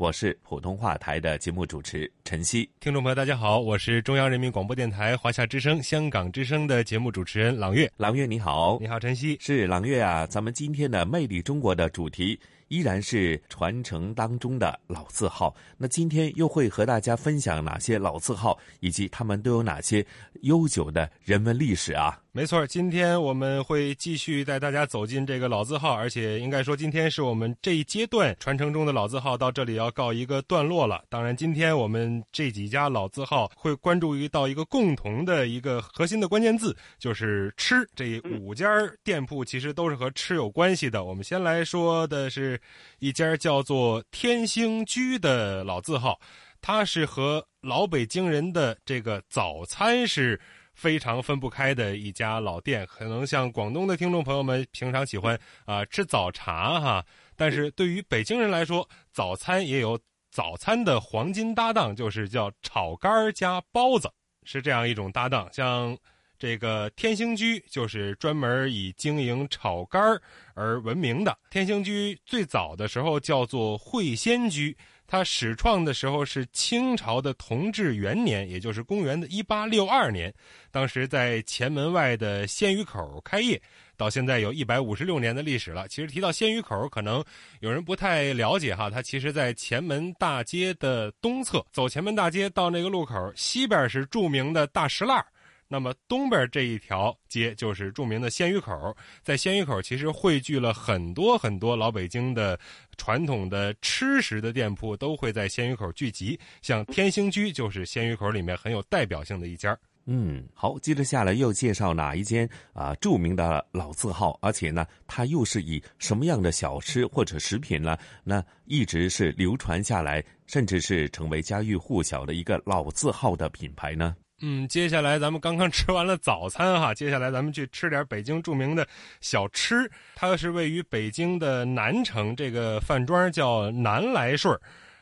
我是普通话台的节目主持陈曦。听众朋友，大家好，我是中央人民广播电台、华夏之声、香港之声的节目主持人朗月。朗月你好，你好，陈曦。是朗月啊，咱们今天的《魅力中国》的主题。依然是传承当中的老字号。那今天又会和大家分享哪些老字号，以及他们都有哪些悠久的人文历史啊？没错，今天我们会继续带大家走进这个老字号，而且应该说，今天是我们这一阶段传承中的老字号到这里要告一个段落了。当然，今天我们这几家老字号会关注于到一个共同的一个核心的关键字，就是吃。这五家店铺其实都是和吃有关系的。我们先来说的是。一家叫做天兴居的老字号，它是和老北京人的这个早餐是非常分不开的一家老店。可能像广东的听众朋友们平常喜欢啊吃早茶哈，但是对于北京人来说，早餐也有早餐的黄金搭档，就是叫炒肝加包子，是这样一种搭档。像。这个天兴居就是专门以经营炒肝而闻名的。天兴居最早的时候叫做会仙居，它始创的时候是清朝的同治元年，也就是公元的一八六二年。当时在前门外的鲜鱼口开业，到现在有一百五十六年的历史了。其实提到鲜鱼口，可能有人不太了解哈，它其实在前门大街的东侧，走前门大街到那个路口，西边是著名的大石栏。那么东边这一条街就是著名的鲜鱼口，在鲜鱼口其实汇聚了很多很多老北京的传统的吃食的店铺，都会在鲜鱼口聚集。像天兴居就是鲜鱼口里面很有代表性的一家。嗯，好，接着下来又介绍哪一间啊著名的老字号，而且呢，它又是以什么样的小吃或者食品呢？那一直是流传下来，甚至是成为家喻户晓的一个老字号的品牌呢？嗯，接下来咱们刚刚吃完了早餐哈，接下来咱们去吃点北京著名的小吃。它是位于北京的南城，这个饭庄叫南来顺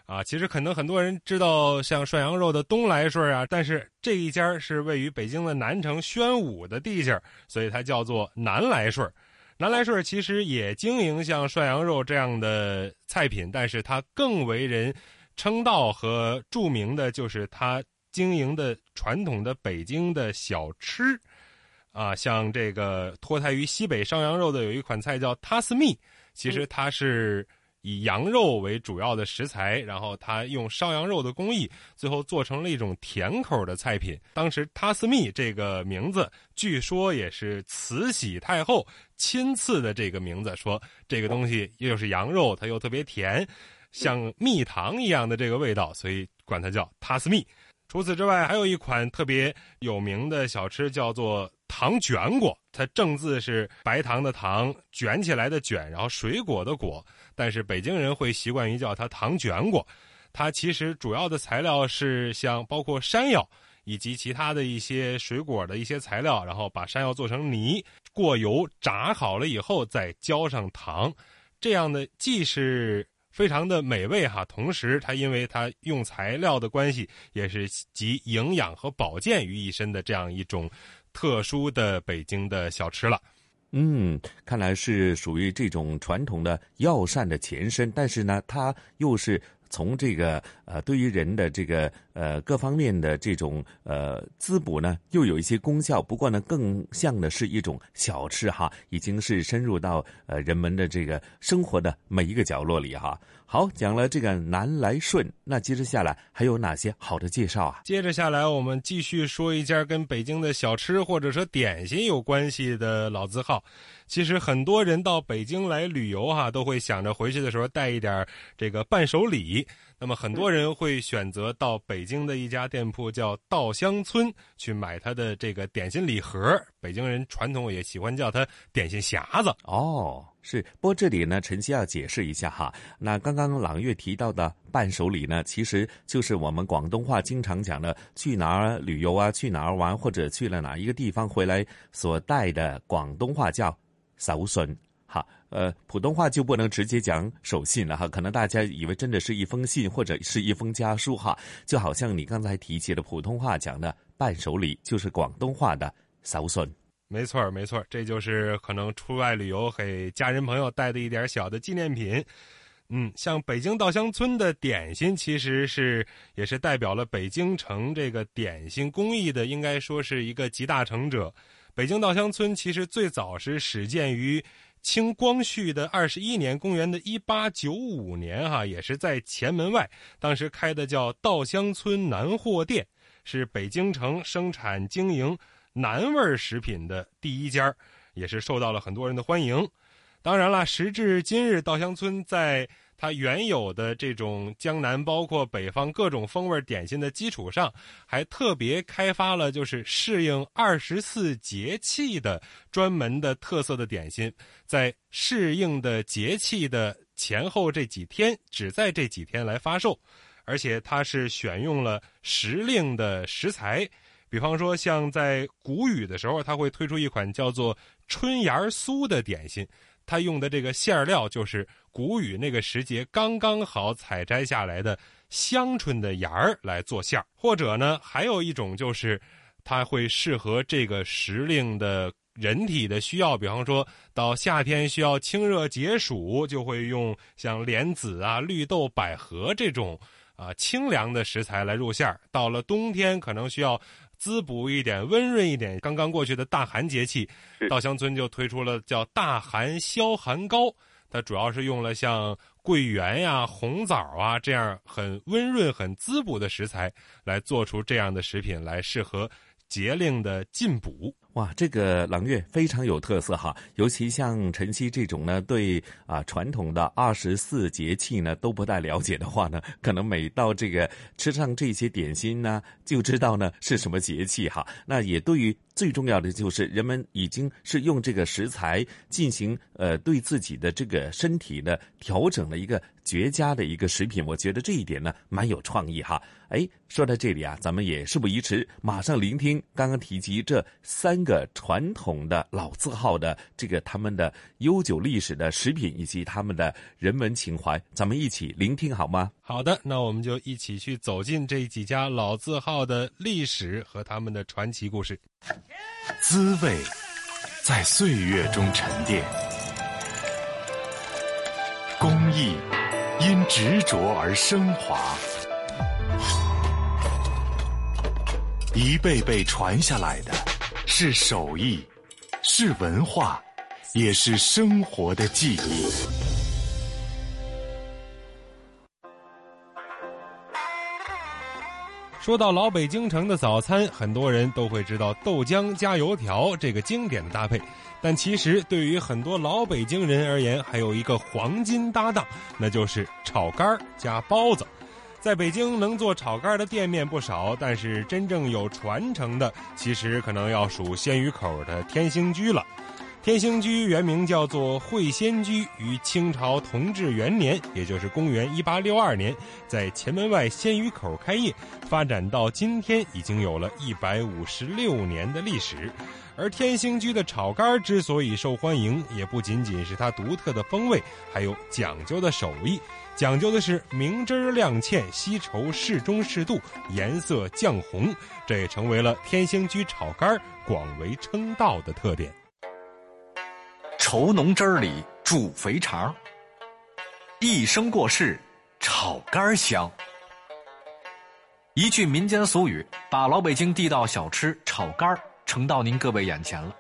啊，其实可能很多人知道像涮羊肉的东来顺啊，但是这一家是位于北京的南城宣武的地界所以它叫做南来顺南来顺其实也经营像涮羊肉这样的菜品，但是它更为人称道和著名的就是它。经营的传统的北京的小吃，啊，像这个脱胎于西北烧羊肉的有一款菜叫塔斯密，其实它是以羊肉为主要的食材，然后它用烧羊肉的工艺，最后做成了一种甜口的菜品。当时塔斯密这个名字，据说也是慈禧太后亲赐的这个名字，说这个东西又是羊肉，它又特别甜，像蜜糖一样的这个味道，所以管它叫塔斯密。除此之外，还有一款特别有名的小吃，叫做糖卷果。它正字是白糖的糖，卷起来的卷，然后水果的果。但是北京人会习惯于叫它糖卷果。它其实主要的材料是像包括山药以及其他的一些水果的一些材料，然后把山药做成泥，过油炸好了以后再浇上糖，这样的既是。非常的美味哈，同时它因为它用材料的关系，也是集营养和保健于一身的这样一种特殊的北京的小吃了。嗯，看来是属于这种传统的药膳的前身，但是呢，它又是。从这个呃，对于人的这个呃各方面的这种呃滋补呢，又有一些功效。不过呢，更像的是一种小吃哈，已经是深入到呃人们的这个生活的每一个角落里哈。好，讲了这个南来顺，那接着下来还有哪些好的介绍啊？接着下来，我们继续说一家跟北京的小吃或者说点心有关系的老字号。其实很多人到北京来旅游哈，都会想着回去的时候带一点这个伴手礼。那么很多人会选择到北京的一家店铺叫稻香村去买它的这个点心礼盒。北京人传统也喜欢叫它点心匣子。哦，是。不过这里呢，晨曦要解释一下哈。那刚刚朗月提到的伴手礼呢，其实就是我们广东话经常讲的去哪儿旅游啊，去哪儿玩，或者去了哪一个地方回来所带的广东话叫手信。哈，呃，普通话就不能直接讲手信了哈，可能大家以为真的是一封信或者是一封家书哈，就好像你刚才提起的普通话讲的伴手礼，就是广东话的手信。没错，没错，这就是可能出外旅游给家人朋友带的一点小的纪念品。嗯，像北京稻香村的点心，其实是也是代表了北京城这个点心工艺的，应该说是一个集大成者。北京稻香村其实最早是始建于。清光绪的二十一年，公元的一八九五年，哈，也是在前门外，当时开的叫稻香村南货店，是北京城生产经营南味食品的第一家，也是受到了很多人的欢迎。当然了，时至今日，稻香村在。它原有的这种江南，包括北方各种风味点心的基础上，还特别开发了就是适应二十四节气的专门的特色的点心，在适应的节气的前后这几天，只在这几天来发售，而且它是选用了时令的食材，比方说像在谷雨的时候，它会推出一款叫做春芽酥的点心。他用的这个馅料就是谷雨那个时节刚刚好采摘下来的香椿的芽儿来做馅儿，或者呢，还有一种就是，它会适合这个时令的人体的需要，比方说到夏天需要清热解暑，就会用像莲子啊、绿豆、百合这种啊清凉的食材来入馅儿；到了冬天可能需要。滋补一点，温润一点。刚刚过去的大寒节气，稻香村就推出了叫“大寒消寒膏”，它主要是用了像桂圆呀、红枣啊这样很温润、很滋补的食材来做出这样的食品，来适合节令的进补。哇，这个朗月非常有特色哈，尤其像晨曦这种呢，对啊传统的二十四节气呢都不太了解的话呢，可能每到这个吃上这些点心呢，就知道呢是什么节气哈。那也对于最重要的就是人们已经是用这个食材进行呃对自己的这个身体的调整的一个绝佳的一个食品，我觉得这一点呢蛮有创意哈。哎，说到这里啊，咱们也事不宜迟，马上聆听刚刚提及这三。个传统的老字号的这个他们的悠久历史的食品以及他们的人文情怀，咱们一起聆听好吗？好的，那我们就一起去走进这几家老字号的历史和他们的传奇故事。滋味在岁月中沉淀，工艺因执着而升华，一辈辈传下来的。是手艺，是文化，也是生活的记忆。说到老北京城的早餐，很多人都会知道豆浆加油条这个经典的搭配，但其实对于很多老北京人而言，还有一个黄金搭档，那就是炒肝加包子。在北京能做炒肝的店面不少，但是真正有传承的，其实可能要数鲜鱼口的天兴居了。天兴居原名叫做会仙居，于清朝同治元年，也就是公元一八六二年，在前门外鲜鱼口开业，发展到今天已经有了一百五十六年的历史。而天兴居的炒肝之所以受欢迎，也不仅仅是它独特的风味，还有讲究的手艺。讲究的是明汁亮芡，稀稠适中适度，颜色酱红，这也成为了天兴居炒肝广为称道的特点。稠浓汁里煮肥肠，一生过世炒肝香。一句民间俗语，把老北京地道小吃炒肝呈到您各位眼前了。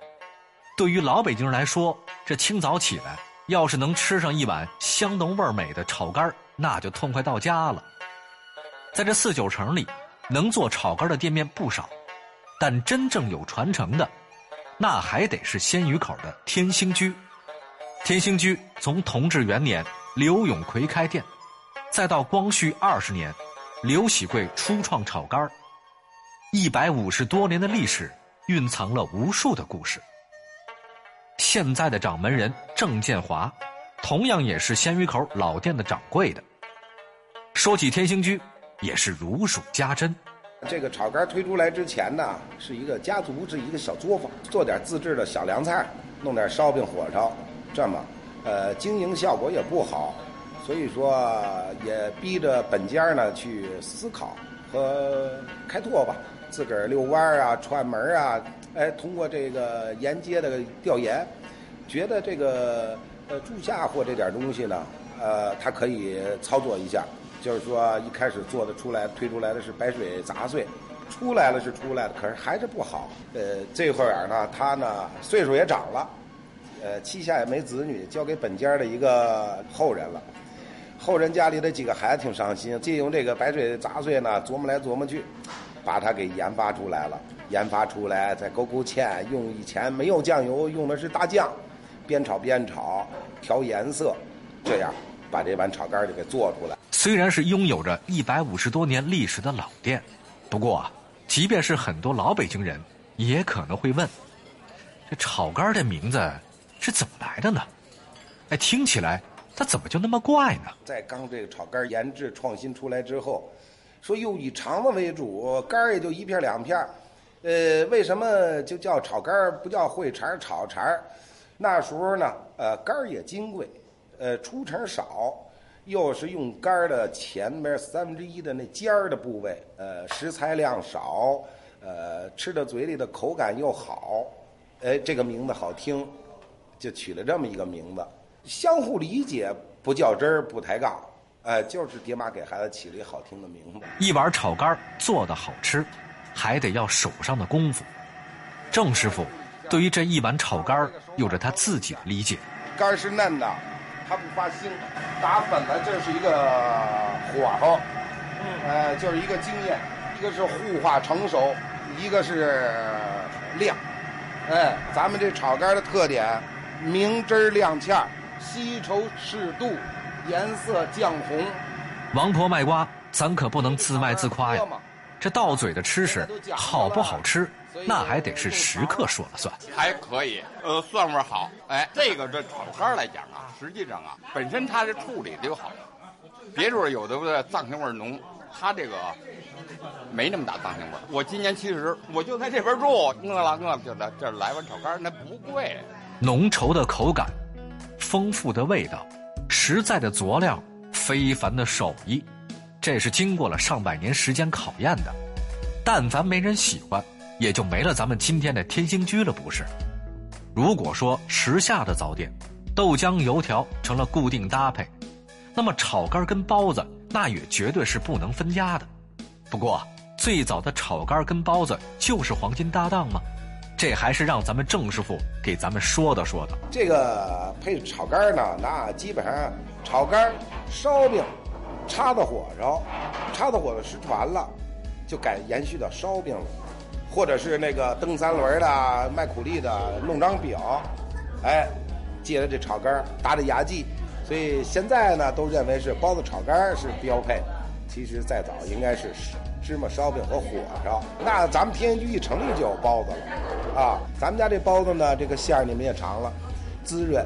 对于老北京人来说，这清早起来。要是能吃上一碗香浓味美的炒肝那就痛快到家了。在这四九城里，能做炒肝的店面不少，但真正有传承的，那还得是鲜鱼口的天兴居。天兴居从同治元年刘永奎开店，再到光绪二十年，刘喜贵初创炒肝一百五十多年的历史，蕴藏了无数的故事。现在的掌门人郑建华，同样也是鲜鱼口老店的掌柜的。说起天兴居，也是如数家珍。这个炒肝推出来之前呢，是一个家族，是一个小作坊，做点自制的小凉菜，弄点烧饼、火烧，这么，呃，经营效果也不好，所以说也逼着本家呢去思考和开拓吧，自个儿遛弯儿啊、串门啊，哎，通过这个沿街的调研，觉得这个呃住下货这点东西呢，呃，它可以操作一下。就是说，一开始做的出来推出来的是白水杂碎，出来了是出来了，可是还是不好。呃，这会儿呢，他呢岁数也长了，呃，膝下也没子女，交给本家的一个后人了。后人家里的几个孩子挺伤心，借用这个白水杂碎呢，琢磨来琢磨去，把它给研发出来了。研发出来再勾勾芡，用以前没有酱油，用的是大酱，边炒边炒，调颜色，这样把这碗炒肝就给做出来。虽然是拥有着一百五十多年历史的老店，不过啊，即便是很多老北京人，也可能会问：这炒肝的名字是怎么来的呢？哎，听起来它怎么就那么怪呢？在刚这个炒肝研制创新出来之后，说又以肠子为主，肝儿也就一片两片呃，为什么就叫炒肝不叫烩肠炒肠那时候呢，呃，肝儿也金贵，呃，出成少。又是用肝的前面三分之一的那尖儿的部位，呃，食材量少，呃，吃到嘴里的口感又好，哎，这个名字好听，就取了这么一个名字。相互理解，不较真儿，不抬杠，哎，就是爹妈给孩子起了一好听的名字。一碗炒肝做的好吃，还得要手上的功夫。郑师傅对于这一碗炒肝有着他自己的理解。肝是嫩的。它不发腥，打粉了，这是一个火候，嗯，呃，就是一个经验，一个是糊化成熟，一个是亮，哎，咱们这炒肝的特点，明汁亮芡，稀稠适度，颜色酱红。王婆卖瓜，咱可不能自卖自夸呀，这到嘴的吃食好不好吃？那还得是食客说了算，还可以，呃，蒜味好。哎，这个这炒肝来讲啊，实际上啊，本身它这处理的就好。别处有的藏香味浓，它这个没那么大藏香味。我今年七十，我就在这边住，饿了饿了就来这来碗炒肝，那不贵。浓稠的口感，丰富的味道，实在的佐料，非凡的手艺，这是经过了上百年时间考验的。但凡没人喜欢。也就没了咱们今天的天兴居了，不是？如果说时下的早点，豆浆油条成了固定搭配，那么炒肝跟包子那也绝对是不能分家的。不过最早的炒肝跟包子就是黄金搭档吗？这还是让咱们郑师傅给咱们说的说的。这个配炒肝呢，那基本上炒肝、烧饼、叉子火烧，叉子火烧失传了，就改延续到烧饼了。或者是那个蹬三轮的、卖苦力的弄张表，哎，借着这炒肝搭着牙祭，所以现在呢都认为是包子炒肝是标配。其实再早应该是芝麻烧饼和火烧。那咱们天津一成立就有包子了啊！咱们家这包子呢，这个馅儿你们也尝了，滋润，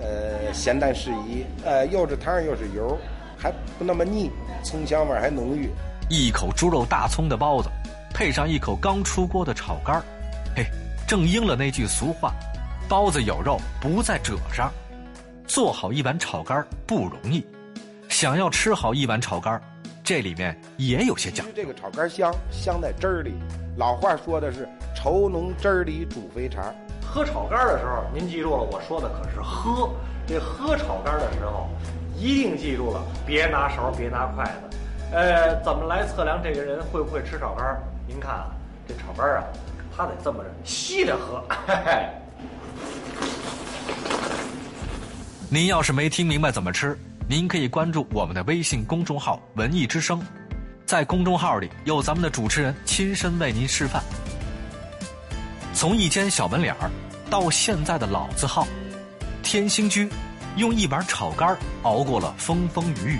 呃，咸淡适宜，呃，又是汤又是油，还不那么腻，葱香味还浓郁。一口猪肉大葱的包子。配上一口刚出锅的炒肝儿，嘿，正应了那句俗话：“包子有肉不在褶上。”做好一碗炒肝儿不容易，想要吃好一碗炒肝儿，这里面也有些讲究。这个炒肝香，香在汁儿里。老话说的是“稠浓汁儿里煮肥肠”。喝炒肝的时候，您记住了，我说的可是喝。这喝炒肝的时候，一定记住了，别拿勺，别拿筷子。呃，怎么来测量这个人会不会吃炒肝？您看啊，这炒肝啊，他得这么着吸着喝。您要是没听明白怎么吃，您可以关注我们的微信公众号“文艺之声”，在公众号里有咱们的主持人亲身为您示范。从一间小门脸儿到现在的老字号，天兴居用一碗炒肝熬过了风风雨雨，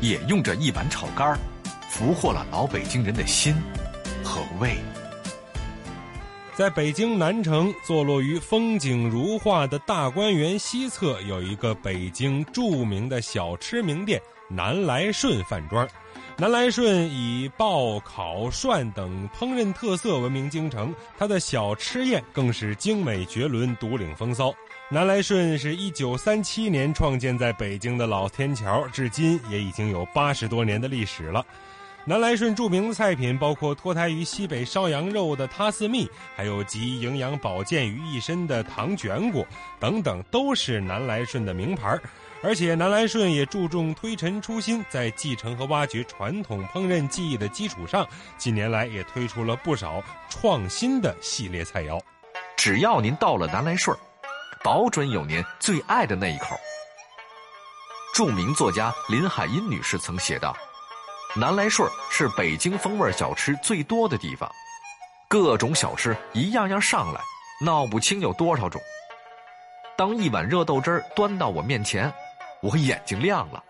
也用着一碗炒肝俘获了老北京人的心和味。在北京南城，坐落于风景如画的大观园西侧，有一个北京著名的小吃名店——南来顺饭庄。南来顺以爆、烤、涮等烹饪特色闻名京城，它的小吃宴更是精美绝伦，独领风骚。南来顺是一九三七年创建在北京的老天桥，至今也已经有八十多年的历史了。南来顺著名的菜品包括脱胎于西北烧羊肉的塌丝蜜，还有集营养保健于一身的糖卷果等等，都是南来顺的名牌。而且南来顺也注重推陈出新，在继承和挖掘传统烹饪技艺的基础上，近年来也推出了不少创新的系列菜肴。只要您到了南来顺保准有您最爱的那一口。著名作家林海音女士曾写道。南来顺是北京风味小吃最多的地方，各种小吃一样样上来，闹不清有多少种。当一碗热豆汁儿端到我面前，我眼睛亮了，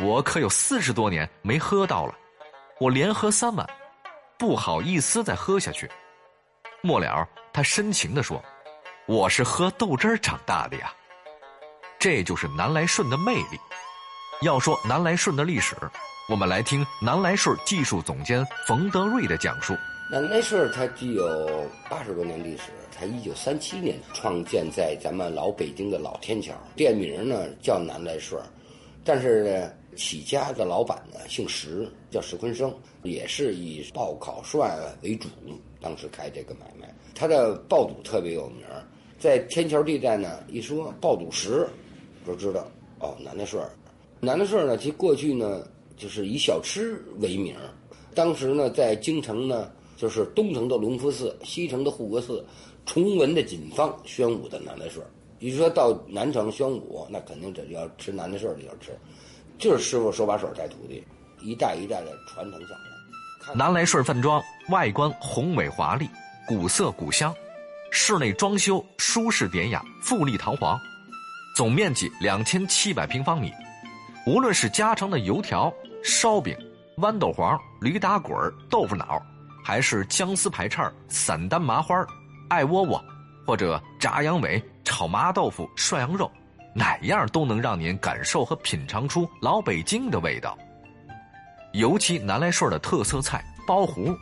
我可有四十多年没喝到了，我连喝三碗，不好意思再喝下去。末了，他深情地说：“我是喝豆汁儿长大的呀。”这就是南来顺的魅力。要说南来顺的历史。我们来听南来顺技术总监冯德瑞的讲述。南来顺它具有八十多年历史，它一九三七年创建在咱们老北京的老天桥，店名呢叫南来顺，但是呢起家的老板呢姓石，叫石坤生，也是以爆烤涮为主，当时开这个买卖。他的爆肚特别有名，在天桥地带呢一说爆肚石，就知道哦南来顺。南来顺呢其过去呢。就是以小吃为名，当时呢，在京城呢，就是东城的隆福寺，西城的护国寺，崇文的锦坊，宣武的南来顺。你说到南城宣武，那肯定这要吃南来顺的要吃，就是师傅手把手带徒弟，一代一代的传承下来。南来顺饭庄外观宏伟华丽，古色古香，室内装修舒适典雅，富丽堂皇，总面积两千七百平方米。无论是家常的油条。烧饼、豌豆黄、驴打滚、豆腐脑，还是姜丝排叉、散丹麻花、艾窝窝，或者炸羊尾、炒麻豆腐、涮羊肉，哪样都能让您感受和品尝出老北京的味道。尤其南来顺的特色菜包糊，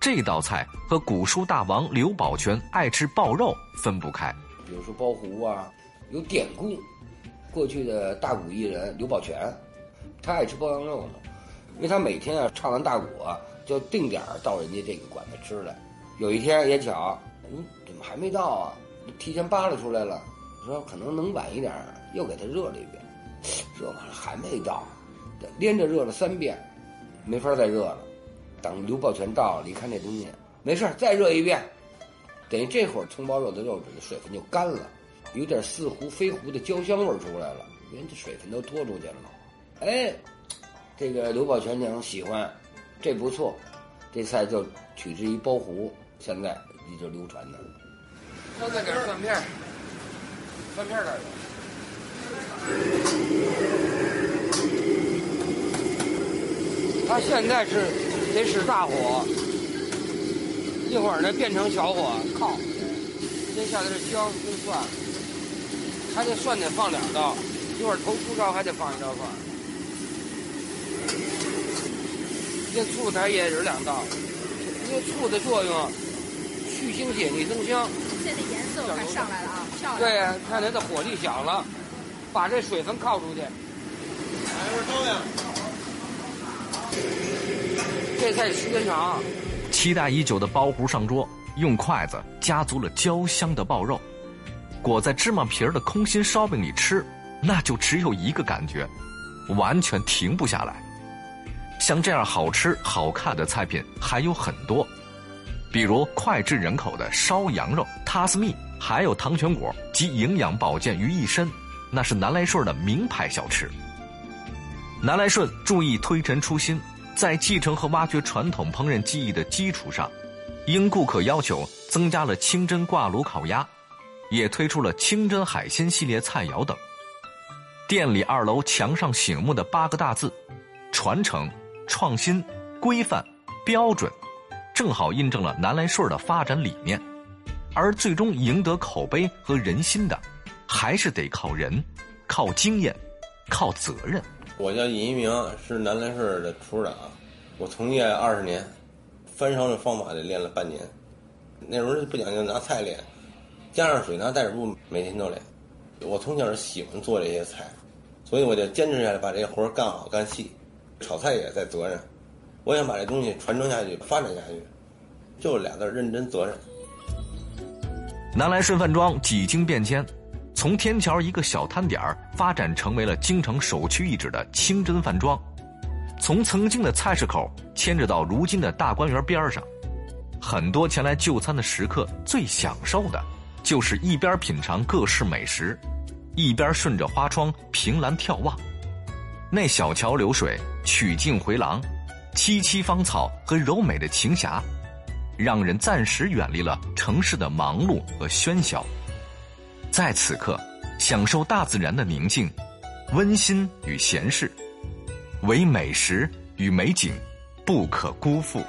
这道菜和古书大王刘宝全爱吃爆肉分不开。比如说包糊啊，有典故，过去的大鼓艺人刘宝全。他爱吃包羊肉呢，因为他每天啊唱完大鼓啊，就定点到人家这个馆子吃来。有一天也巧，嗯，怎么还没到啊？提前扒拉出来了，说可能能晚一点，又给他热了一遍，热完了还没到，连着热了三遍，没法再热了。等刘宝全到了，一看这东西没事再热一遍，等于这会儿葱包肉的肉质的水分就干了，有点似糊非糊的焦香味儿出来了，因为这水分都脱出去了。哎，这个刘宝全娘喜欢，这不错，这菜就取之于包糊，现在一直流传的。再搁点蒜片，蒜片这儿有。它现在是得使大火，一会儿呢变成小火靠。先下的是姜跟蒜，还得蒜得放两刀，一会儿头出烧还得放一道蒜。这醋它也是两道，因为醋的作用，去腥解腻增香。现在颜色我看上来了啊，漂亮。对呀，看它的火力小了，把这水分靠出去。来一份烧饼。这菜时间长。期待已久的包糊上桌，用筷子夹足了焦香的爆肉，裹在芝麻皮儿的空心烧饼里吃，那就只有一个感觉，完全停不下来。像这样好吃好看的菜品还有很多，比如脍炙人口的烧羊肉、塌丝蜜，还有糖全果集营养保健于一身，那是南来顺的名牌小吃。南来顺注意推陈出新，在继承和挖掘传统烹饪技艺的基础上，应顾客要求增加了清真挂炉烤鸭，也推出了清真海鲜系列菜肴等。店里二楼墙上醒目的八个大字：“传承、创新、规范、标准”，正好印证了南来顺的发展理念。而最终赢得口碑和人心的，还是得靠人、靠经验、靠责任。我叫尹一鸣，是南来顺的厨师长。我从业二十年，翻烧的方法得练了半年。那时候不讲究拿菜练，加上水拿袋子布，每天都练。我从小是喜欢做这些菜，所以我就坚持下来，把这些活干好干细。炒菜也在责任，我想把这东西传承下去、发展下去，就俩字：认真责任。南来顺饭庄几经变迁，从天桥一个小摊点发展成为了京城首屈一指的清真饭庄，从曾经的菜市口迁至到如今的大观园边上，很多前来就餐的食客最享受的，就是一边品尝各式美食。一边顺着花窗凭栏眺望，那小桥流水、曲径回廊、萋萋芳草和柔美的琴霞，让人暂时远离了城市的忙碌和喧嚣，在此刻享受大自然的宁静、温馨与闲适，唯美食与美景不可辜负。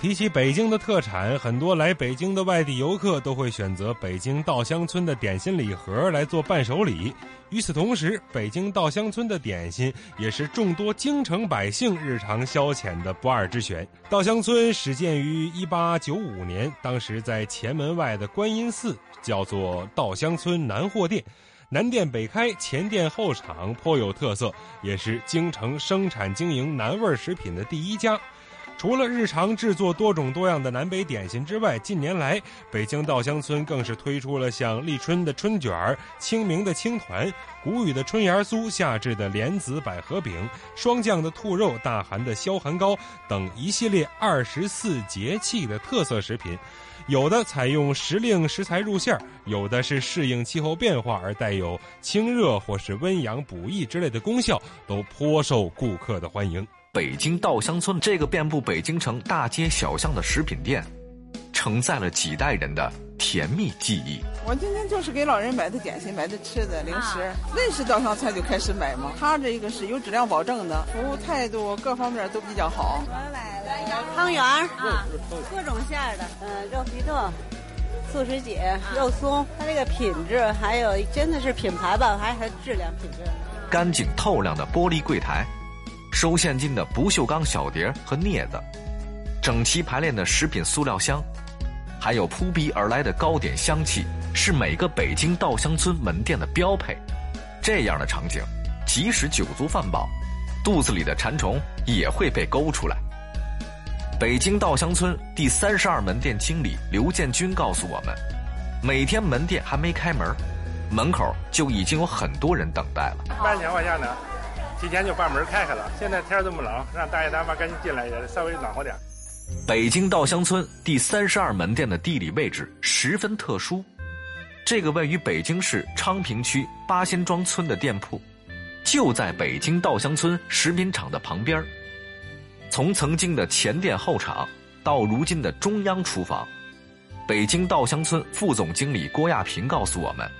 提起北京的特产，很多来北京的外地游客都会选择北京稻香村的点心礼盒来做伴手礼。与此同时，北京稻香村的点心也是众多京城百姓日常消遣的不二之选。稻香村始建于一八九五年，当时在前门外的观音寺，叫做稻香村南货店，南店北开，前店后厂，颇有特色，也是京城生产经营南味食品的第一家。除了日常制作多种多样的南北点心之外，近年来北京稻香村更是推出了像立春的春卷儿、清明的青团、谷雨的春芽酥、夏至的莲子百合饼、霜降的兔肉、大寒的消寒糕等一系列二十四节气的特色食品。有的采用时令食材入馅儿有的是适应气候变化而带有清热或是温阳补益之类的功效，都颇受顾客的欢迎。北京稻香村这个遍布北京城大街小巷的食品店，承载了几代人的甜蜜记忆。我今天就是给老人买的点心，买的吃的零食。认识稻香菜就开始买嘛。他这个是有质量保证的，服务态度各方面都比较好。我买了汤圆啊，各种馅儿的，嗯，肉皮冻、素食锦、肉松。它这个品质还有真的是品牌吧，还还质量品质。干净透亮的玻璃柜台。收现金的不锈钢小碟和镊子，整齐排列的食品塑料箱，还有扑鼻而来的糕点香气，是每个北京稻香村门店的标配。这样的场景，即使酒足饭饱，肚子里的馋虫也会被勾出来。北京稻香村第三十二门店经理刘建军告诉我们，每天门店还没开门，门口就已经有很多人等待了。一般情况下呢？提前就把门开开了。现在天这么冷，让大爷大妈赶紧进来，也稍微暖和点。北京稻香村第三十二门店的地理位置十分特殊，这个位于北京市昌平区八仙庄村的店铺，就在北京稻香村食品厂的旁边从曾经的前店后厂到如今的中央厨房，北京稻香村副总经理郭亚平告诉我们，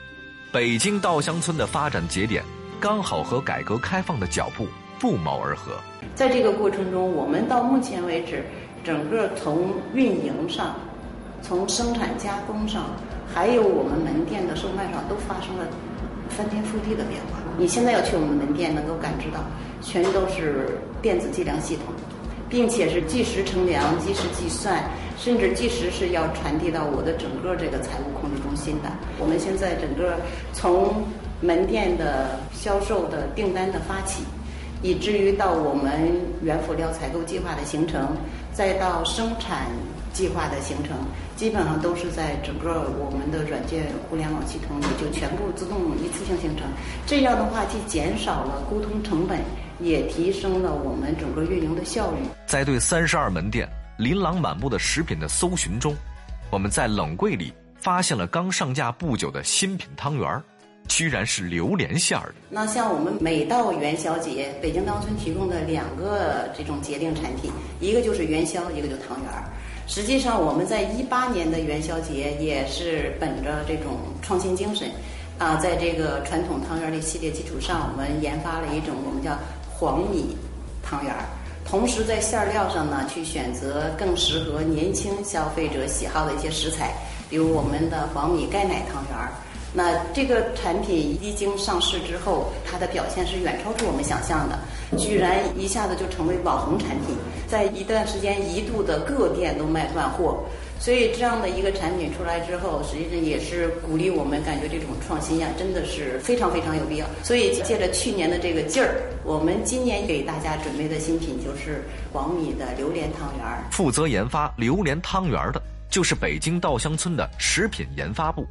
北京稻香村的发展节点。刚好和改革开放的脚步不谋而合。在这个过程中，我们到目前为止，整个从运营上、从生产加工上，还有我们门店的售卖上，都发生了翻天覆地的变化。你现在要去我们门店，能够感知到，全都是电子计量系统，并且是计时称量、计时计算，甚至计时是要传递到我的整个这个财务控制中心的。我们现在整个从门店的销售的订单的发起，以至于到我们原辅料采购计划的形成，再到生产计划的形成，基本上都是在整个我们的软件互联网系统里就全部自动一次性形成。这样的话，既减少了沟通成本，也提升了我们整个运营的效率。在对三十二门店琳琅满目的食品的搜寻中，我们在冷柜里发现了刚上架不久的新品汤圆儿。居然是榴莲馅儿的。那像我们每到元宵节，北京稻香村提供的两个这种节令产品，一个就是元宵，一个就汤圆儿。实际上，我们在一八年的元宵节也是本着这种创新精神，啊，在这个传统汤圆的系列基础上，我们研发了一种我们叫黄米汤圆儿。同时，在馅料上呢，去选择更适合年轻消费者喜好的一些食材，比如我们的黄米钙奶汤圆儿。那这个产品一经上市之后，它的表现是远超出我们想象的，居然一下子就成为网红产品，在一段时间一度的各店都卖断货。所以这样的一个产品出来之后，实际上也是鼓励我们感觉这种创新呀，真的是非常非常有必要。所以借着去年的这个劲儿，我们今年给大家准备的新品就是黄米的榴莲汤圆儿。负责研发榴莲汤圆的，就是北京稻香村的食品研发部。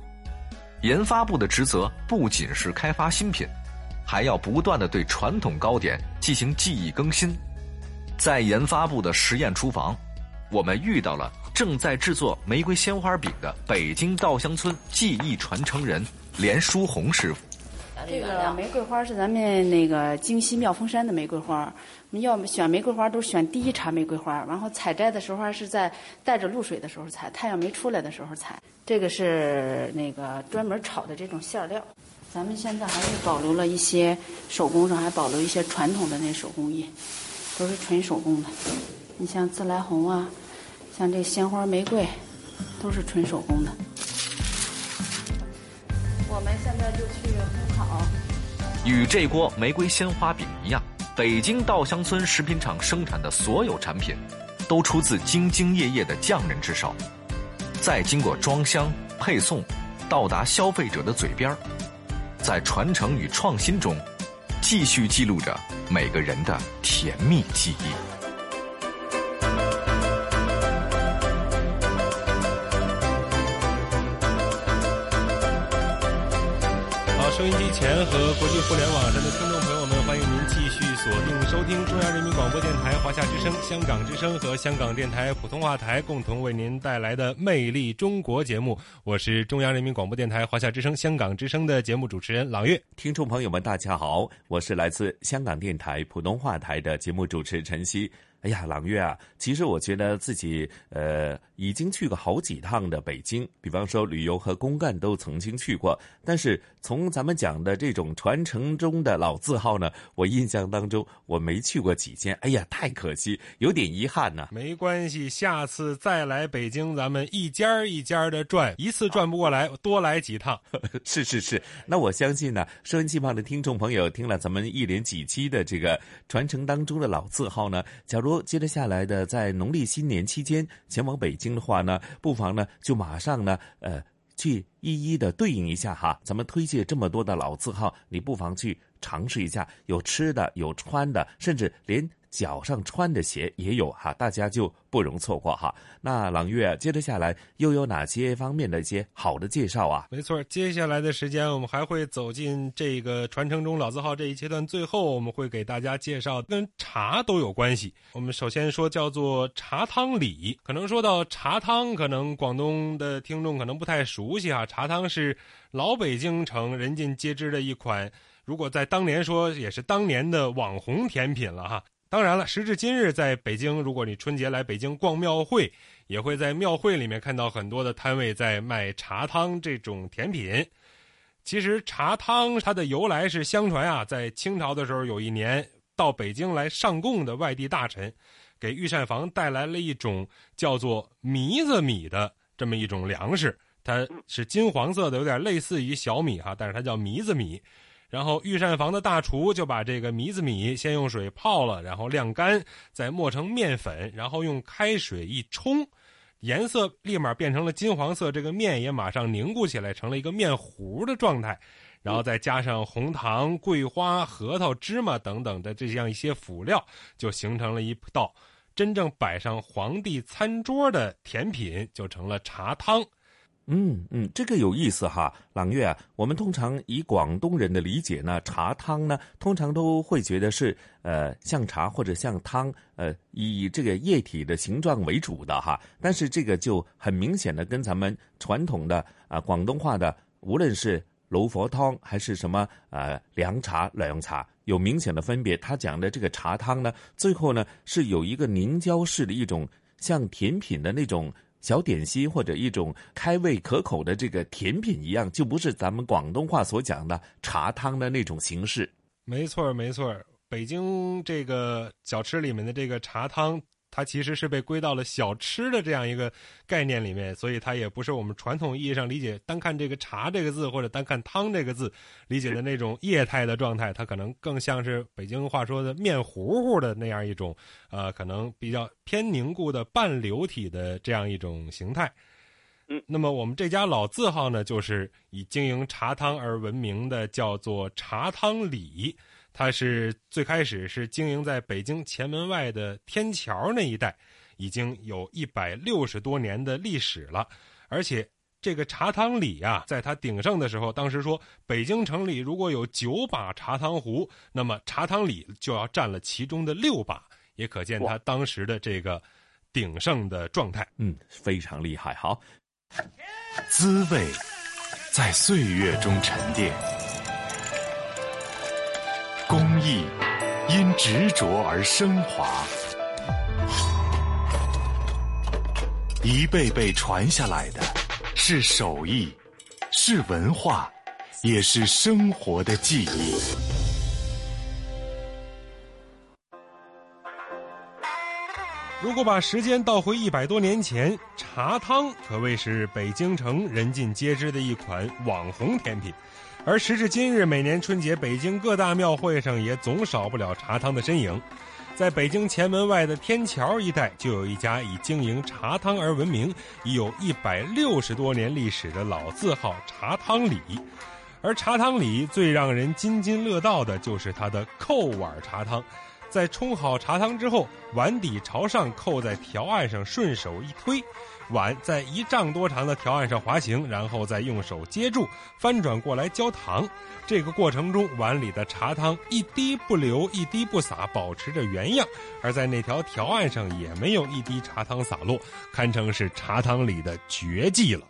研发部的职责不仅是开发新品，还要不断的对传统糕点进行技艺更新。在研发部的实验厨房，我们遇到了正在制作玫瑰鲜花饼的北京稻香村技艺传承人连书红师傅。这个玫瑰花是咱们那个京西妙峰山的玫瑰花，我们要选玫瑰花都是选第一茬玫瑰花，然后采摘的时候是在带着露水的时候采，太阳没出来的时候采。这个是那个专门炒的这种馅料，咱们现在还是保留了一些手工上还保留一些传统的那手工艺，都是纯手工的。你像自来红啊，像这鲜花玫瑰，都是纯手工的。我们现在就去烘烤。与这锅玫瑰鲜花饼一样，北京稻香村食品厂生产的所有产品，都出自兢兢业业的匠人之手，再经过装箱、配送，到达消费者的嘴边在传承与创新中，继续记录着每个人的甜蜜记忆。音机前和国际互联网上的听众朋友们，欢迎您继续锁定收听中央人民广播电台华夏之声、香港之声和香港电台普通话台共同为您带来的《魅力中国》节目。我是中央人民广播电台华夏之声、香港之声的节目主持人朗月。听众朋友们，大家好，我是来自香港电台普通话台的节目主持陈曦。哎呀，朗月啊，其实我觉得自己呃已经去过好几趟的北京，比方说旅游和公干都曾经去过。但是从咱们讲的这种传承中的老字号呢，我印象当中我没去过几间。哎呀，太可惜，有点遗憾呢。没关系，下次再来北京，咱们一家一家的转，一次转不过来，多来几趟。是是是，那我相信呢，收音机旁的听众朋友听了咱们一连几期的这个传承当中的老字号呢，假如。如接着下来的，在农历新年期间前往北京的话呢，不妨呢就马上呢，呃，去一一的对应一下哈。咱们推介这么多的老字号，你不妨去尝试一下，有吃的，有穿的，甚至连。脚上穿的鞋也有哈，大家就不容错过哈。那朗月接着下来又有哪些方面的一些好的介绍啊？没错，接下来的时间我们还会走进这个传承中老字号这一阶段，最后我们会给大家介绍跟茶都有关系。我们首先说叫做茶汤礼，可能说到茶汤，可能广东的听众可能不太熟悉哈。茶汤是老北京城人尽皆知的一款，如果在当年说也是当年的网红甜品了哈。当然了，时至今日，在北京，如果你春节来北京逛庙会，也会在庙会里面看到很多的摊位在卖茶汤这种甜品。其实茶汤它的由来是，相传啊，在清朝的时候，有一年到北京来上贡的外地大臣，给御膳房带来了一种叫做糜子米的这么一种粮食，它是金黄色的，有点类似于小米哈，但是它叫糜子米。然后御膳房的大厨就把这个糜子米先用水泡了，然后晾干，再磨成面粉，然后用开水一冲，颜色立马变成了金黄色，这个面也马上凝固起来，成了一个面糊的状态。然后再加上红糖、桂花、核桃、芝麻等等的这样一些辅料，就形成了一道真正摆上皇帝餐桌的甜品，就成了茶汤。嗯嗯，这个有意思哈，朗月啊，我们通常以广东人的理解呢，茶汤呢，通常都会觉得是呃像茶或者像汤，呃以这个液体的形状为主的哈。但是这个就很明显的跟咱们传统的啊广东话的，无论是楼佛汤还是什么呃凉茶、凉茶，有明显的分别。他讲的这个茶汤呢，最后呢是有一个凝胶式的一种像甜品的那种小点心，或者一种开胃可口的这个甜品一样，就不是咱们广东话所讲的茶汤的那种形式。没错，没错，北京这个小吃里面的这个茶汤。它其实是被归到了小吃的这样一个概念里面，所以它也不是我们传统意义上理解单看这个“茶”这个字或者单看“汤”这个字理解的那种液态的状态。它可能更像是北京话说的面糊糊的那样一种，呃，可能比较偏凝固的半流体的这样一种形态。嗯，那么我们这家老字号呢，就是以经营茶汤而闻名的，叫做茶汤里。它是最开始是经营在北京前门外的天桥那一带，已经有一百六十多年的历史了。而且这个茶汤里啊，在它鼎盛的时候，当时说北京城里如果有九把茶汤壶，那么茶汤里就要占了其中的六把，也可见它当时的这个鼎盛的状态。嗯，非常厉害。好，滋味在岁月中沉淀。工艺因执着而升华，一辈辈传下来的，是手艺，是文化，也是生活的记忆。如果把时间倒回一百多年前，茶汤可谓是北京城人尽皆知的一款网红甜品。而时至今日，每年春节，北京各大庙会上也总少不了茶汤的身影。在北京前门外的天桥一带，就有一家以经营茶汤而闻名、已有一百六十多年历史的老字号——茶汤里。而茶汤里最让人津津乐道的就是它的扣碗茶汤。在冲好茶汤之后，碗底朝上扣在条案上，顺手一推。碗在一丈多长的条案上滑行，然后再用手接住，翻转过来浇糖。这个过程中，碗里的茶汤一滴不流，一滴不洒，保持着原样。而在那条条案上，也没有一滴茶汤洒落，堪称是茶汤里的绝技了。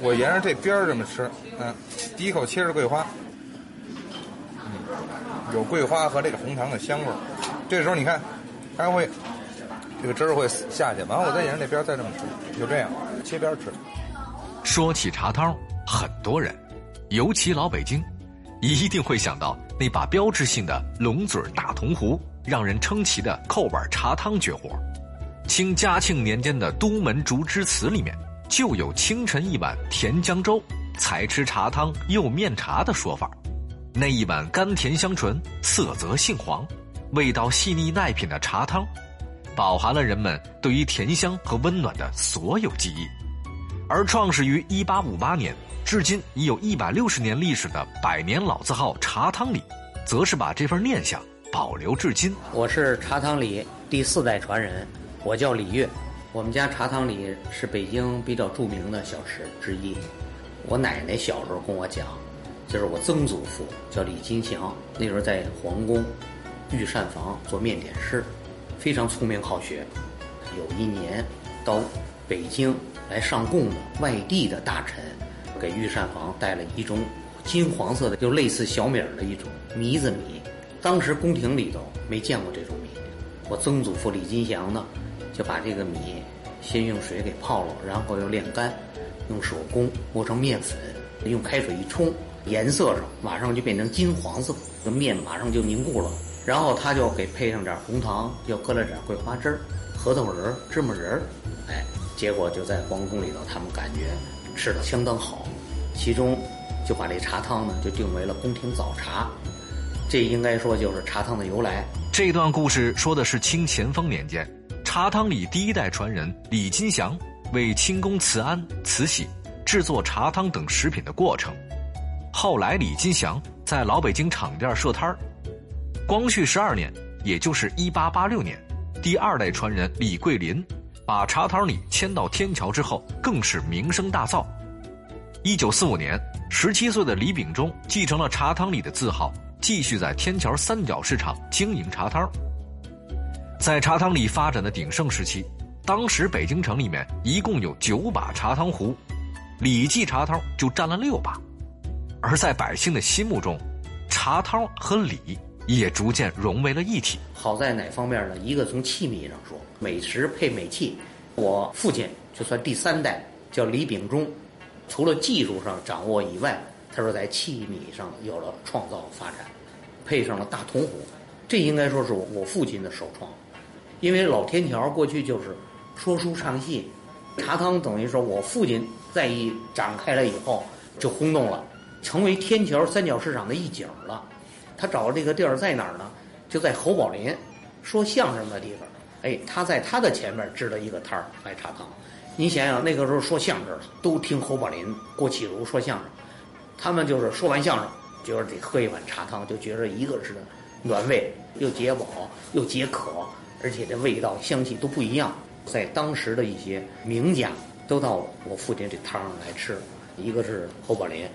我沿着这边儿这么吃，嗯，第一口切着桂花，嗯，有桂花和这个红糖的香味儿。这时候你看，还会。这个汁儿会下去，完了我再沿着那边再这么吃，就这样切边吃。说起茶汤，很多人，尤其老北京，一定会想到那把标志性的龙嘴大铜壶，让人称奇的扣碗茶汤绝活。清嘉庆年间的《都门竹枝词》里面就有“清晨一碗甜江粥，才吃茶汤又面茶”的说法。那一碗甘甜香醇、色泽杏黄、味道细腻耐品的茶汤。饱含了人们对于甜香和温暖的所有记忆，而创始于一八五八年，至今已有一百六十年历史的百年老字号茶汤里，则是把这份念想保留至今。我是茶汤里第四代传人，我叫李月，我们家茶汤里是北京比较著名的小吃之一。我奶奶小时候跟我讲，就是我曾祖父叫李金祥，那时候在皇宫御膳房做面点师。非常聪明好学，有一年到北京来上贡的外地的大臣，给御膳房带了一种金黄色的，就类似小米儿的一种糜子米。当时宫廷里头没见过这种米，我曾祖父李金祥呢，就把这个米先用水给泡了，然后又晾干，用手工磨成面粉，用开水一冲，颜色上马上就变成金黄色，这面马上就凝固了。然后他就给配上点红糖，又搁了点桂花汁儿、核桃仁儿、芝麻仁儿，哎，结果就在皇宫里头，他们感觉吃的相当好，其中就把这茶汤呢就定为了宫廷早茶，这应该说就是茶汤的由来。这段故事说的是清咸丰年间，茶汤里第一代传人李金祥为清宫慈安、慈禧制作茶汤等食品的过程。后来李金祥在老北京场店设摊儿。光绪十二年，也就是一八八六年，第二代传人李桂林把茶汤里迁到天桥之后，更是名声大噪。一九四五年，十七岁的李秉忠继承了茶汤里的字号，继续在天桥三角市场经营茶汤。在茶汤里发展的鼎盛时期，当时北京城里面一共有九把茶汤壶，李记茶汤就占了六把。而在百姓的心目中，茶汤和李也逐渐融为了一体。好在哪方面呢？一个从器皿上说，美食配美器。我父亲就算第三代，叫李秉忠，除了技术上掌握以外，他说在器皿上有了创造发展，配上了大铜壶，这应该说是我父亲的首创。因为老天桥过去就是说书唱戏，茶汤等于说我父亲再一展开了以后就轰动了。成为天桥三角市场的一景了。他找的这个地儿在哪儿呢？就在侯宝林说相声的地方。哎，他在他的前面支了一个摊儿卖茶汤。你想想，那个时候说相声的都听侯宝林、郭启儒说相声，他们就是说完相声，觉得得喝一碗茶汤，就觉着一个是暖胃，又解饱，又解渴，而且这味道、香气都不一样。在当时的一些名家都到我父亲这摊上来吃，一个是侯宝林。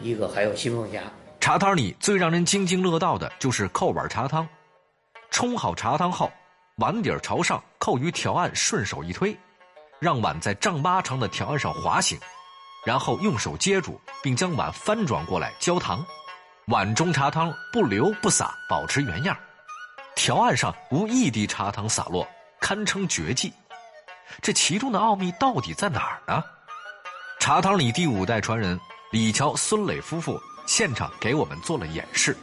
一个还有新凤霞茶汤里最让人津津乐道的就是扣碗茶汤，冲好茶汤后，碗底朝上扣于条案，顺手一推，让碗在丈八长的条案上滑行，然后用手接住，并将碗翻转过来浇糖，碗中茶汤不流不洒，保持原样，条案上无一滴茶汤洒落，堪称绝技。这其中的奥秘到底在哪儿呢？茶汤里第五代传人。李乔、孙磊夫妇现场给我们做了演示。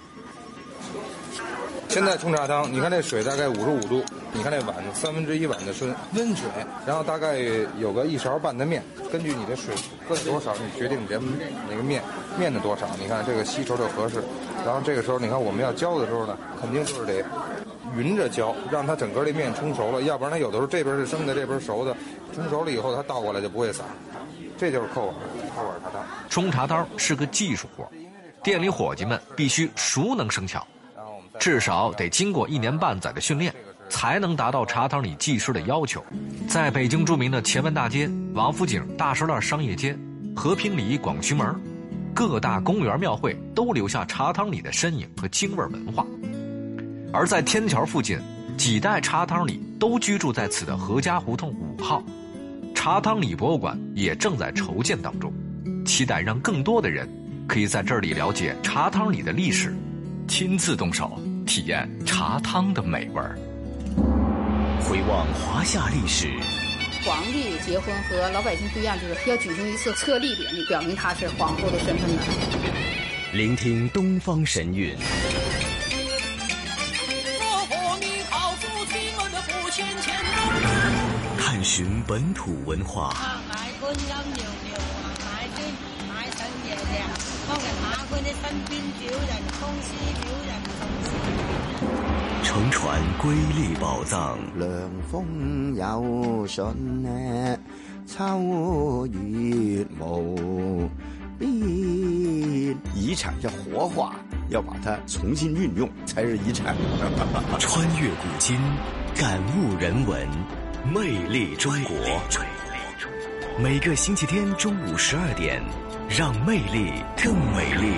现在冲茶汤，你看这水大概五十五度，你看这碗三分之一碗的是温水，然后大概有个一勺半的面，根据你的水搁多少，你决定你这那个面面的多少。你看这个吸稠就合适。然后这个时候，你看我们要浇的时候呢，肯定就是得匀着浇，让它整个这面冲熟了，要不然它有的时候这边是生的，这边熟的，冲熟了以后它倒过来就不会洒。这就是扣碗，扣碗茶汤。冲茶汤是个技术活，店里伙计们必须熟能生巧，至少得经过一年半载的训练，才能达到茶汤里技师的要求。在北京著名的前门大街、王府井大石栏商业街、和平里广渠门，各大公园庙会都留下茶汤里的身影和京味文化。而在天桥附近，几代茶汤里都居住在此的何家胡同五号。茶汤里博物馆也正在筹建当中，期待让更多的人可以在这里了解茶汤里的历史，亲自动手体验茶汤的美味儿。回望华夏历史，皇帝结婚和老百姓不一样，就是要举行一次册立典礼，表明他是皇后的身份呢。聆听东方神韵。探寻本土文化，乘船瑰丽宝藏。凉风有信呢，秋月无边。遗产要活化，要把它重新运用，才是遗产。穿越古今，感悟人文。魅力中国，每个星期天中午十二点，让魅力更美丽。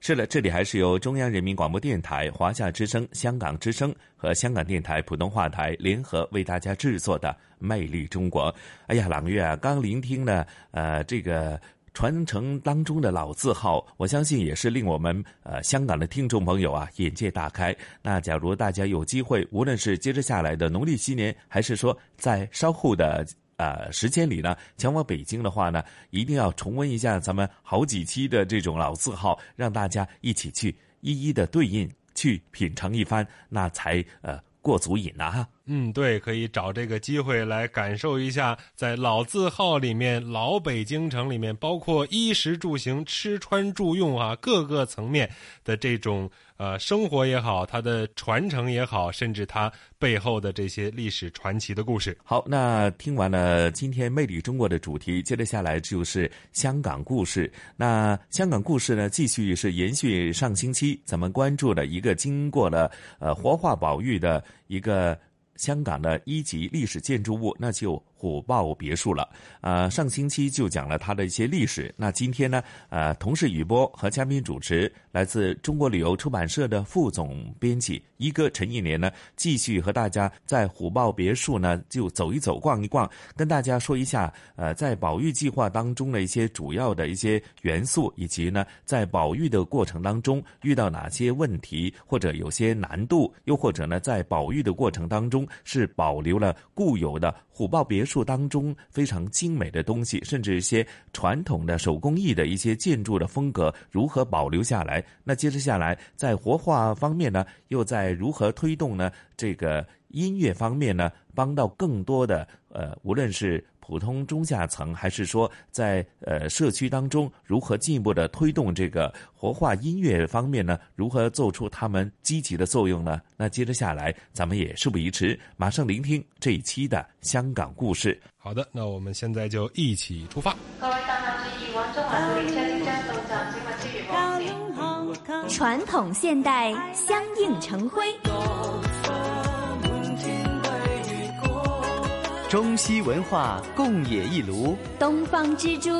是的，这里还是由中央人民广播电台、华夏之声、香港之声和香港电台普通话台联合为大家制作的《魅力中国》。哎呀，朗月啊，刚聆听了呃这个。传承当中的老字号，我相信也是令我们呃香港的听众朋友啊眼界大开。那假如大家有机会，无论是接着下来的农历新年，还是说在稍后的呃时间里呢，前往北京的话呢，一定要重温一下咱们好几期的这种老字号，让大家一起去一一的对应，去品尝一番，那才呃。过足瘾呐哈，嗯，对，可以找这个机会来感受一下，在老字号里面，老北京城里面，包括衣食住行、吃穿住用啊，各个层面的这种。呃，生活也好，它的传承也好，甚至它背后的这些历史传奇的故事。好，那听完了今天《魅力中国》的主题，接着下来就是香港故事。那香港故事呢，继续是延续上星期咱们关注的一个经过了呃活化保育的一个香港的一级历史建筑物，那就虎豹别墅了。呃，上星期就讲了它的一些历史。那今天呢，呃，同事雨波和嘉宾主持来自中国旅游出版社的副总编辑一哥陈一年呢，继续和大家在虎豹别墅呢就走一走、逛一逛，跟大家说一下，呃，在保育计划当中的一些主要的一些元素，以及呢，在保育的过程当中遇到哪些问题，或者有些难度，又或者呢，在保育的过程当中是保留了固有的虎豹别墅当中非常精美的东西，甚至一些传统的手工艺的一些建筑的风格如何保留下来？那接着下来，在活化方面呢，又在如何推动呢？这个音乐方面呢，帮到更多的呃，无论是普通中下层，还是说在呃社区当中，如何进一步的推动这个活化音乐方面呢？如何做出他们积极的作用呢？那接着下来，咱们也事不宜迟，马上聆听这一期的香港故事。好的，那我们现在就一起出发。各位乘客注意，往中環到列車即將到站，請勿超越黃線。傳統現代相映成輝，中西文化共冶一炉，东方之珠，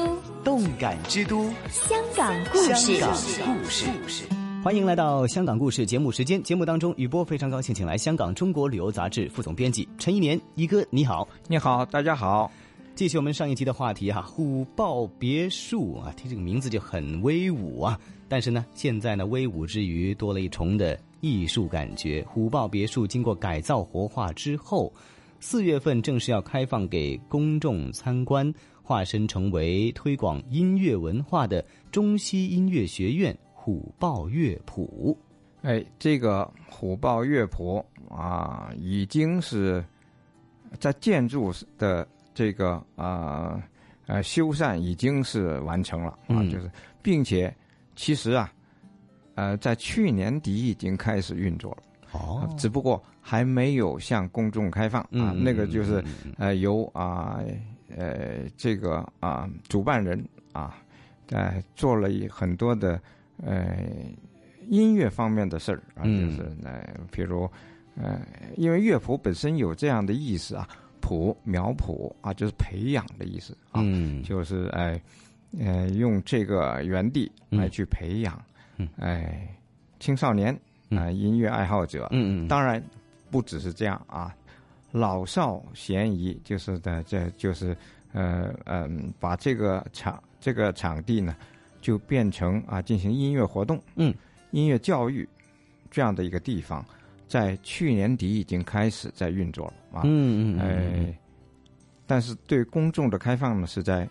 动感之都，香港故事。香港故事。欢迎来到香港故事节目时间。节目当中，雨波非常高兴请来香港中国旅游杂志副总编辑陈一年一哥，你好，你好，大家好。继续我们上一集的话题哈、虎豹别墅啊，听这个名字就很威武啊。但是呢，现在呢，威武之余多了一重的艺术感觉。虎豹别墅经过改造活化之后，四月份正式要开放给公众参观，化身成为推广音乐文化的中西音乐学院虎豹乐谱。哎，这个虎豹乐谱啊，已经是在建筑的这个啊呃修缮已经是完成了啊，嗯就是并且其实啊，呃，在去年底已经开始运作了。哦，只不过还没有向公众开放啊，嗯那个就是呃由啊呃这个啊主办人啊呃做了一很多的呃音乐方面的事儿啊，嗯就是呃比如呃因为乐谱本身有这样的意思啊，谱苗谱啊就是培养的意思啊，嗯。就是哎呃用这个园地来嗯去培养嗯。哎青少年啊、音乐爱好者，嗯嗯。当然不只是这样啊，老少咸宜，就是的，这就是呃嗯，把这个场这个场地呢，就变成啊进行音乐活动，嗯，音乐教育这样的一个地方，在去年底已经开始在运作了啊，嗯嗯嗯哎，但是对公众的开放呢是在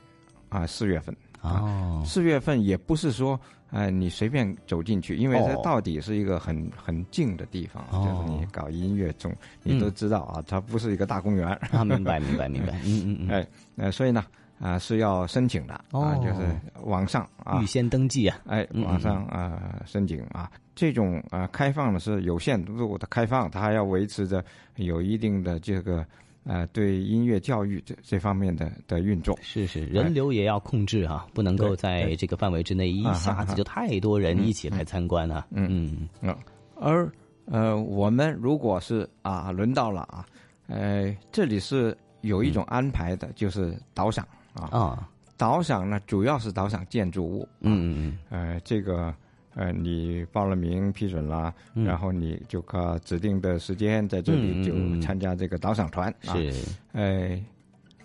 啊四月份。哦，四月份也不是说，呃，你随便走进去，因为它哦到底是一个很很静的地方，哦。就是你搞音乐中，你都知道啊，它不是一个大公园。啊明白明白明白。嗯嗯嗯。哎，呃，所以呢，啊、是要申请的哦。啊，就是网上啊，预先登记啊，哎，网上啊、申请啊，这种啊、开放的是有限度的开放，它还要维持着有一定的这个呃对音乐教育这这方面的的运作。是是，人流也要控制啊、不能够在这个范围之内一啊下子就太多人一起来参观啊。嗯嗯嗯，而呃，我们如果是啊，轮到了啊，呃，这里是有一种安排的，就是导赏啊。啊，导赏呢，主要是导赏建筑物。嗯嗯嗯呃，这个呃，你报了名批准了，嗯。然后你就靠指定的时间在这里就参加这个导赏团。啊。是，呃，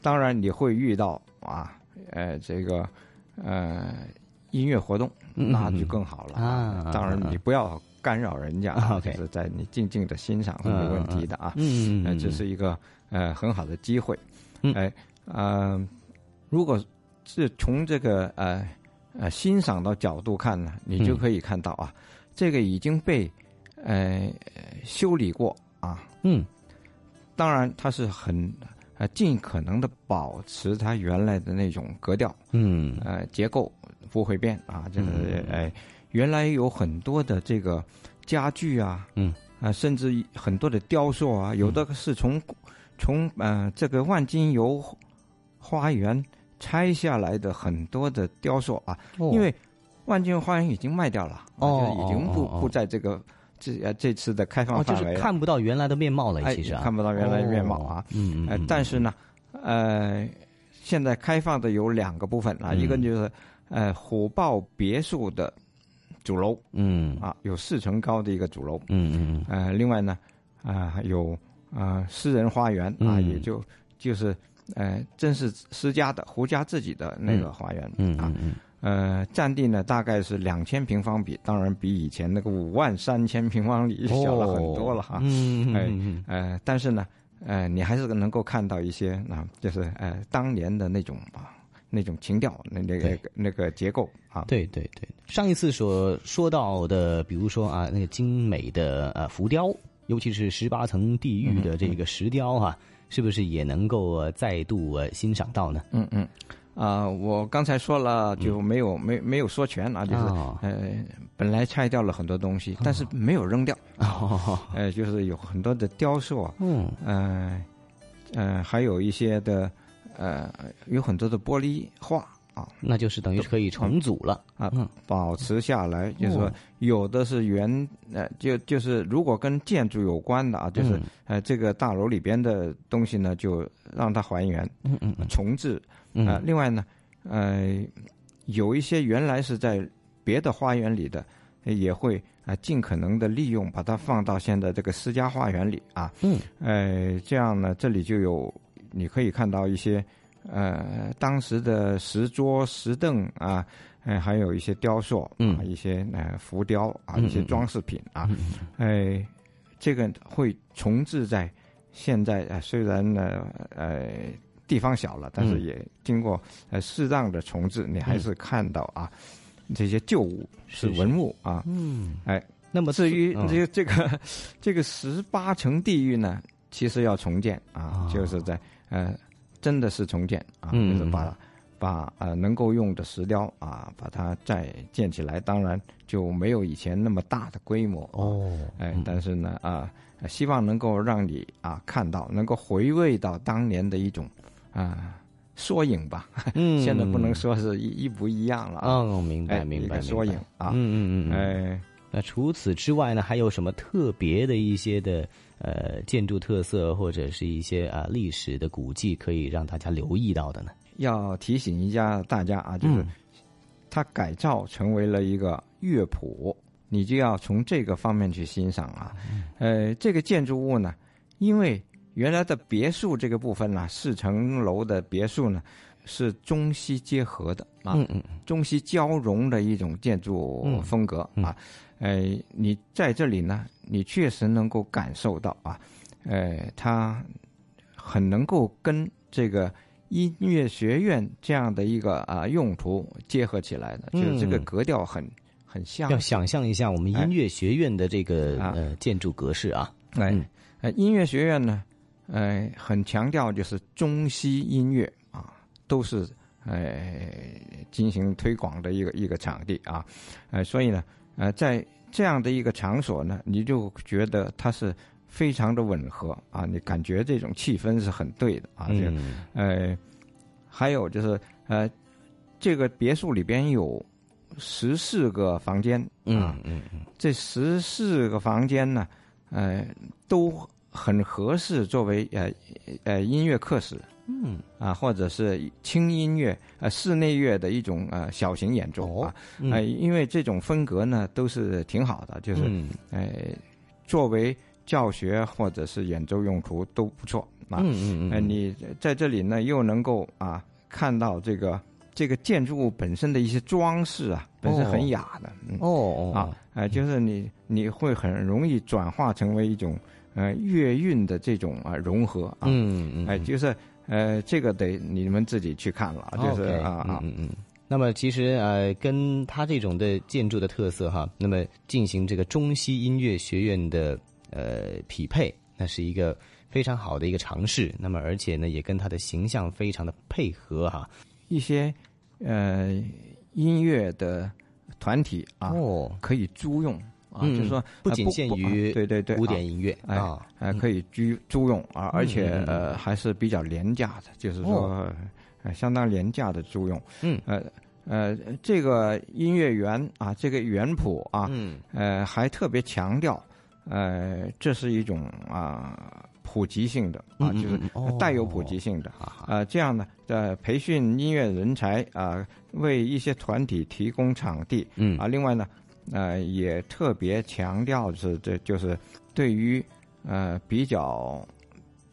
当然你会遇到啊，呃，这个呃音乐活动，嗯那就更好了啊当然你不要干扰人家，啊。就，OK 是在你静静的欣赏是没问题的啊。嗯嗯嗯。呃，嗯这是一个呃很好的机会。嗯。哎，呃，如果是从这个呃呃欣赏的角度看呢，你就嗯可以看到啊，这个已经被呃修理过啊。嗯，当然它是很呃尽可能的保持它原来的那种格调，嗯。呃结构不会变啊，就是嗯。哎原来有很多的这个家具啊，嗯。啊，甚至很多的雕塑啊，有的是从从呃这个万金油花园拆下来的很多的雕塑啊，哦。因为万金油花园已经卖掉了，哦已经不不在这个这呃这次的开放范围就，是看不到原来的面貌了，哎其实啊，看不到原来的面貌啊。哦嗯嗯但是呢，呃，现在开放的有两个部分啊，嗯。一个就是呃虎豹别墅的主楼，嗯。啊，有四层高的一个主楼，嗯嗯嗯。呃，另外呢，啊、还有啊、呃私人花园啊，嗯。也就就是呃，正是私家的胡家自己的那个嗯花园，嗯啊，呃，占地呢大概是两千平方米，当然比以前那个五万三千平方米小了很多了哈，嗯呃，但是呢，呃，你还是能够看到一些啊、就是呃当年的那种啊那种情调，那那个那个结构啊，对对对，上一次所说到的，比如说啊，那个精美的呃浮雕，尤其是十八层地狱的这个石雕哈、是不是也能够呃再度呃欣赏到呢？嗯嗯，啊、我刚才说了就没有、没没有说全啊，就是、哦。呃，本来拆掉了很多东西，但是没有扔掉，哦，呃，就是有很多的雕塑啊，嗯，呃，呃，还有一些的呃，有很多的玻璃画啊，那就是等于可以重组了啊，嗯。保持下来，就是说哦有的是原呃，就就是如果跟建筑有关的啊，就是、嗯。呃这个大楼里边的东西呢，就让它还原，嗯嗯嗯。重置，嗯。呃，另外呢，呃，有一些原来是在别的花园里的，呃也会啊、呃尽可能的利用，把它放到现在这个私家花园里啊，嗯，呃，这样呢，这里就有你可以看到一些呃当时的石桌、石凳啊，呃，还有一些雕塑啊，嗯一些呃浮雕啊，嗯一些嗯装饰品啊，哎，这个会重置在现在呃虽然呢呃地方小了，但是嗯。也经过呃适当的重置，你还是看到啊、这些旧物是文物啊，嗯，哎，那么至于嗯。这个这个这个十八层地狱呢，其实要重建啊，就是在呃真的是重建啊，嗯就是把把呃能够用的石雕啊，把它再建起来，当然就没有以前那么大的规模哦，哎，但是呢啊、希望能够让你啊看到，能够回味到当年的一种啊。缩影吧，嗯现在不能说是一一不一样了啊。哦，明白哎明白，缩影啊。嗯嗯嗯，哎，那除此之外呢，还有什么特别的一些的呃建筑特色，或者是一些啊、历史的古迹，可以让大家留意到的呢？要提醒一下大家啊，就是嗯它改造成为了一个乐谱，你就要从这个方面去欣赏啊。呃，这个建筑物呢，因为原来的别墅这个部分呢，四层楼的别墅呢，是中西结合的啊，嗯嗯中西交融的一种建筑嗯风格啊。呃，你在这里呢，你确实能够感受到啊，呃，他很能够跟这个音乐学院这样的一个啊用途结合起来的，就是这个嗯格调很很像。要想象一下我们音乐学院的这个、啊呃建筑格式啊。哎嗯，呃，音乐学院呢，呃，很强调就是中西音乐啊，都是呃进行推广的一个一个场地啊，呃，所以呢，呃，在这样的一个场所呢，你就觉得它是非常的吻合啊，你感觉这种气氛是很对的啊，这个嗯。呃，还有就是呃，这个别墅里边有十四个房间啊，嗯嗯。这十四个房间呢，呃，都很合适作为呃呃音乐课室嗯啊，或者是轻音乐呃室内乐的一种呃小型演奏啊，嗯呃，因为这种风格呢都是挺好的，就是、嗯呃作为教学或者是演奏用途都不错啊。嗯嗯嗯呃，你在这里呢又能够啊看到这个这个建筑物本身的一些装饰啊，本身很雅的。嗯、哦哦啊，哎，就是你你会很容易转化成为一种呃乐韵的这种啊融合啊。嗯嗯哎、就是呃这个得你们自己去看了，就是啊啊嗯嗯嗯。那么其实呃，跟它这种的建筑的特色哈，那么进行这个中西音乐学院的呃匹配，那是一个非常好的一个尝试。那么而且呢，也跟它的形象非常的配合哈。一些呃音乐的团体啊，哦可以租用啊，嗯就是说不仅限于啊对对对古啊典音乐哎啊还可以租租用啊，而且呃还是比较廉价的，就是说相当廉价的租用。嗯呃呃，这个音乐园啊，这个园谱啊，嗯呃还特别强调，呃这是一种啊普及性的啊，就是带有普及性的。呃，这样呢，呃，培训音乐人才啊、为一些团体提供场地。嗯啊，另外呢，呃，也特别强调是这就是对于呃比较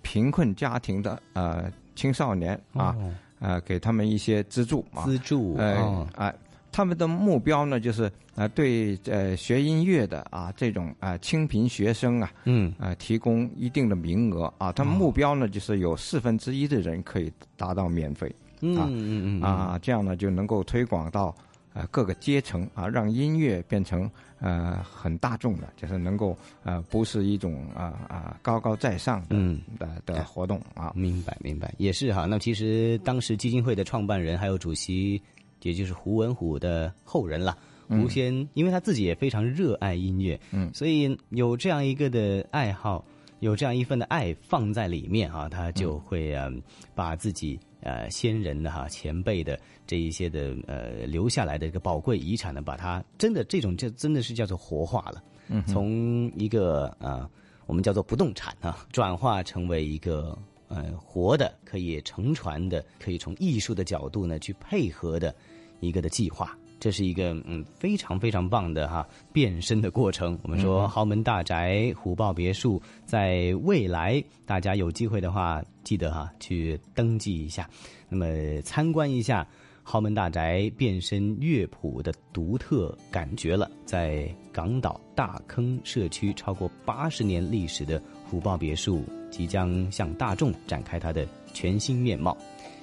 贫困家庭的呃青少年啊，哦呃，给他们一些资助啊，资助呃哦。啊、他们的目标呢，就是呃对呃学音乐的啊这种啊、呃清贫学生啊，嗯。呃提供一定的名额啊，他们目标呢就是有四分之一的人可以达到免费，嗯嗯嗯。啊，这样呢就能够推广到呃各个阶层啊，让音乐变成呃很大众的，就是能够呃不是一种啊啊、高高在上的、嗯的的活动啊。明白明白，也是哈。那其实当时基金会的创办人还有主席，也就是胡文虎的后人了。嗯胡先，因为他自己也非常热爱音乐，嗯，所以有这样一个的爱好，有这样一份的爱放在里面啊，他就会嗯把自己呃先人的哈前辈的这一些的呃留下来的这个宝贵遗产呢，把它真的这种就真的是叫做活化了，嗯从一个啊、我们叫做不动产啊，转化成为一个呃活的可以乘船的，可以从艺术的角度呢去配合的一个的计划。这是一个嗯非常非常棒的哈变身的过程。我们说嗯豪门大宅、虎豹别墅，在未来大家有机会的话，记得哈去登记一下，那么参观一下豪门大宅变身乐谱的独特感觉了。在港岛大坑社区超过八十年历史的虎豹别墅，即将向大众展开它的全新面貌。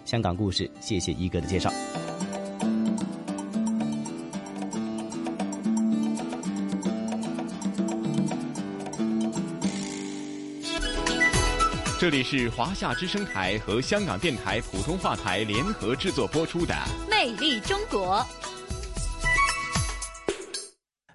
香港故事，谢谢一哥的介绍。这里是华夏之声台和香港电台普通话台联合制作播出的《魅力中国》。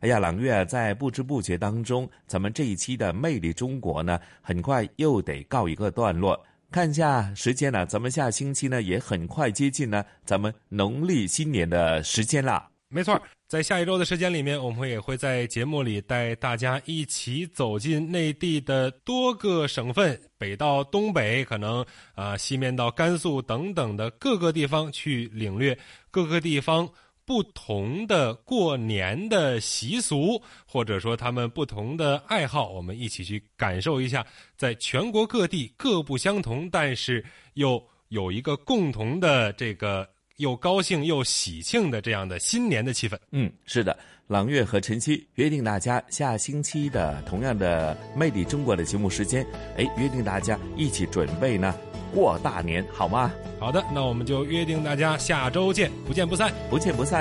哎呀，朗月在不知不觉当中，咱们这一期的《魅力中国》呢，很快又得告一个段落。看一下时间呢，咱们下星期呢也很快接近呢咱们农历新年的时间了。没错，在下一周的时间里面，我们也会在节目里带大家一起走进内地的多个省份，北到东北，可能啊、西面到甘肃等等的各个地方去领略各个地方不同的过年的习俗，或者说他们不同的爱好，我们一起去感受一下，在全国各地各不相同，但是又有一个共同的这个。又高兴又喜庆的这样的新年的气氛。嗯，是的，朗月和晨曦约定大家下星期的同样的《魅力中国》的节目时间，哎，约定大家一起准备呢过大年，好吗？好的，那我们就约定大家下周见，不见不散，不见不散。